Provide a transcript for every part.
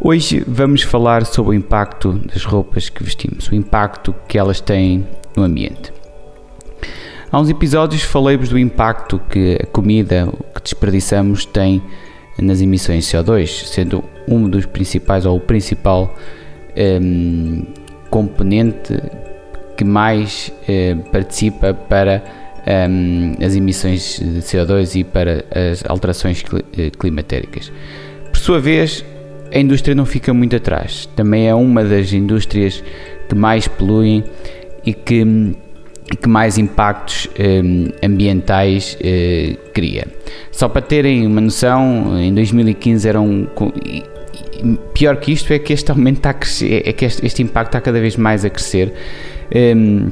Hoje vamos falar sobre o impacto das roupas que vestimos, o impacto que elas têm no ambiente. Há uns episódios falei-vos do impacto que a comida que desperdiçamos tem nas emissões de CO2, sendo um dos principais ou o principal um, componente que mais um, participa para um, as emissões de CO2 e para as alterações eh, climatéricas. Por sua vez, a indústria não fica muito atrás. Também é uma das indústrias que mais poluem e que, que mais impactos eh, ambientais eh, cria. Só para terem uma noção, em 2015 eram. Pior que isto é que este aumento está a crescer, é que este, este impacto está cada vez mais a crescer. Um,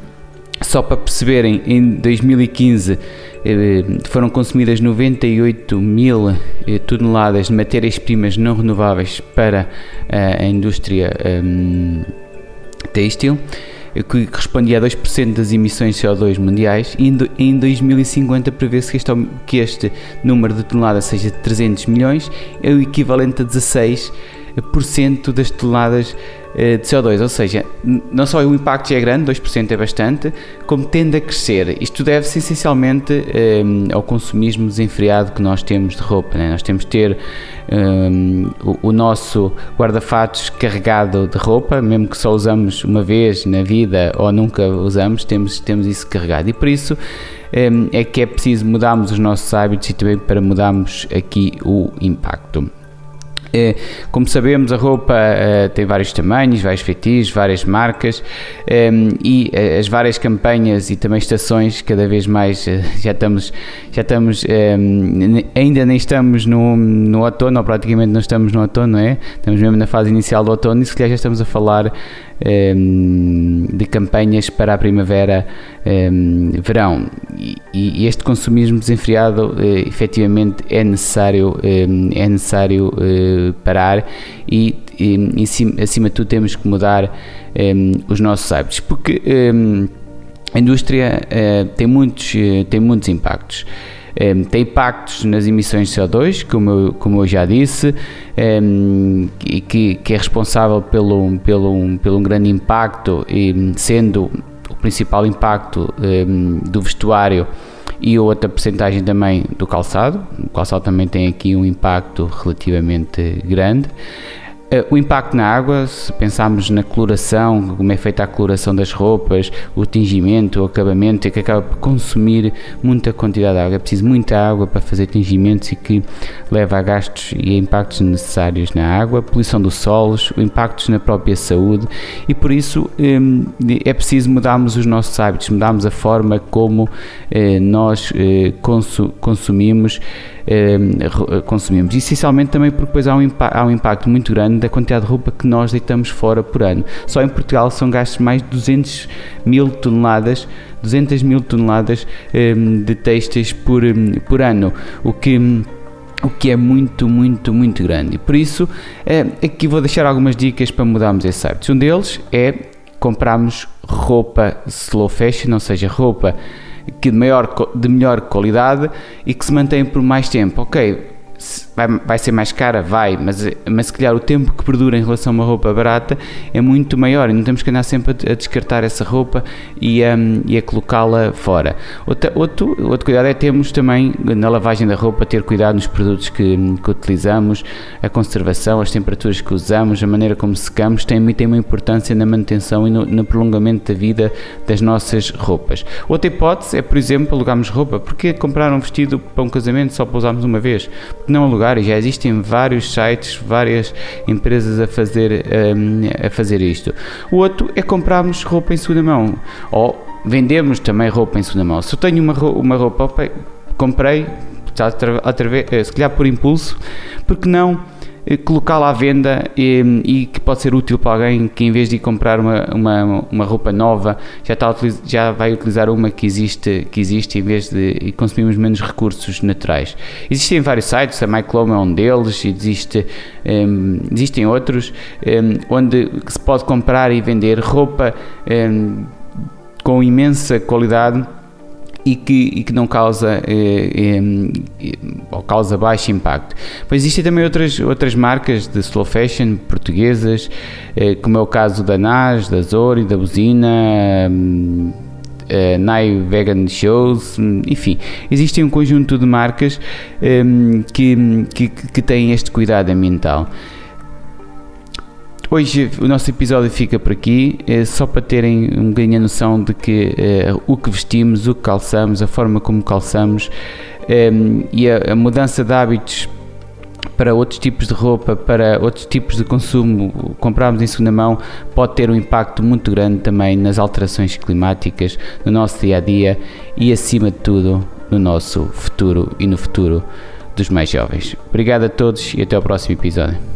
só para perceberem, em 2015 eh, foram consumidas 98 mil eh, toneladas de matérias-primas não renováveis para a indústria um, têxtil, que correspondia a 2% das emissões de CO2 mundiais, e em 2050 prevê-se que que este número de toneladas seja de 300 milhões, é o equivalente a 16% das toneladas eh, de CO2, ou seja, não só o impacto já é grande, 2% é bastante, como tende a crescer. Isto deve-se essencialmente um, eh, ao consumismo desenfreado que nós temos de roupa. Né? Nós temos de ter um, eh, o, o, nosso guarda-fatos carregado de roupa, mesmo que só usamos uma vez na vida ou nunca usamos, temos, temos isso carregado. E por isso um, é que é preciso mudarmos os nossos hábitos e também para mudarmos aqui o impacto. É, como sabemos, a roupa uh, tem vários tamanhos, vários feitiços, várias marcas ehm, e uh, as várias campanhas e também estações, cada vez mais uh, já estamos, já estamos ehm, ainda nem estamos no, no outono, ou praticamente não estamos no outono, não é? Estamos mesmo na fase inicial do outono e se calhar já estamos a falar de campanhas para a primavera, verão. E, este consumismo desenfreado efetivamente é necessário, é necessário parar e, acima, de tudo temos que mudar ehm, os nossos hábitos, porque ehm, a indústria uh, tem, muitos, tem muitos impactos. Um, ehm, tem impactos nas emissões de CO2, como eu, como eu já disse, um, que, que, é responsável pelo, pelo, pelo um grande impacto, e sendo o principal impacto um, do vestuário e outra percentagem também do calçado. O calçado também tem aqui um impacto relativamente grande. Eh, o impacto na água, se pensarmos na coloração, como é feita a coloração das roupas, o tingimento, o acabamento, é que acaba por consumir muita quantidade de água. É preciso muita água para fazer tingimentos e que leva a gastos e a impactos necessários na água, poluição dos solos, impactos na própria saúde e por isso hum, é preciso mudarmos os nossos hábitos, mudarmos a forma como eh, nós eh, consumimos consumimos. Essencialmente também porque depois há um, há um impacto muito grande da quantidade de roupa que nós deitamos fora por ano. Só em Portugal são gastos mais de 200 mil toneladas 200 mil toneladas um, de textos por, um, por ano, o que o que é muito, muito, muito grande. Por isso, é, aqui vou deixar algumas dicas para mudarmos esse hábito. Um deles é comprarmos roupa slow fashion, ou seja, roupa que de, maior, de melhor qualidade e que se mantém por mais tempo. Ok, vai, vai ser mais cara? Vai, mas, mas se calhar o tempo que perdura em relação a uma roupa barata é muito maior e não temos que andar sempre a, a descartar essa roupa e a, e a colocá-la fora. Outra, outro, outro cuidado é termos também na lavagem da roupa, ter cuidado nos produtos que, que utilizamos, a conservação, as temperaturas que usamos, a maneira como secamos, tem, tem uma importância na manutenção e no, no prolongamento da vida das nossas roupas. Outra hipótese é, por exemplo, alugarmos roupa. Porque comprar um vestido para um casamento só para usarmos uma vez? Não alugar lugar já existem vários sites, várias empresas a fazer, um, a fazer isto. O outro é comprarmos roupa em segunda mão ou vendermos também roupa em segunda mão. Se eu tenho uma, uma roupa, comprei, se calhar por impulso, porque não eh, colocá-la à venda e, e, que pode ser útil para alguém que em vez de comprar uma, uma, uma roupa nova já, está já vai utilizar uma que existe, que existe em vez de consumirmos menos recursos naturais. Existem vários sites, a MyClone é um deles, existe, um, ehm, existem outros um, ehm, onde se pode comprar e vender roupa um, ehm, com imensa qualidade e que, e que não causa eh, eh, ou causa baixo impacto. Pois existem também outras, outras marcas de slow fashion portuguesas, eh, como é o caso da NAS, da Zori, da Buzina, uh, Nai Vegan Shows, enfim, existe um conjunto de marcas um, que, que, que têm este cuidado ambiental. Hoje o nosso episódio fica por aqui, é só para terem um bocadinho a noção de que é, o que vestimos, o que calçamos, a forma como calçamos é, e a, a, mudança de hábitos para outros tipos de roupa, para outros tipos de consumo, comprarmos em segunda mão, pode ter um impacto muito grande também nas alterações climáticas, no nosso dia a dia e, acima de tudo, no nosso futuro e no futuro dos mais jovens. Obrigado a todos e até ao próximo episódio.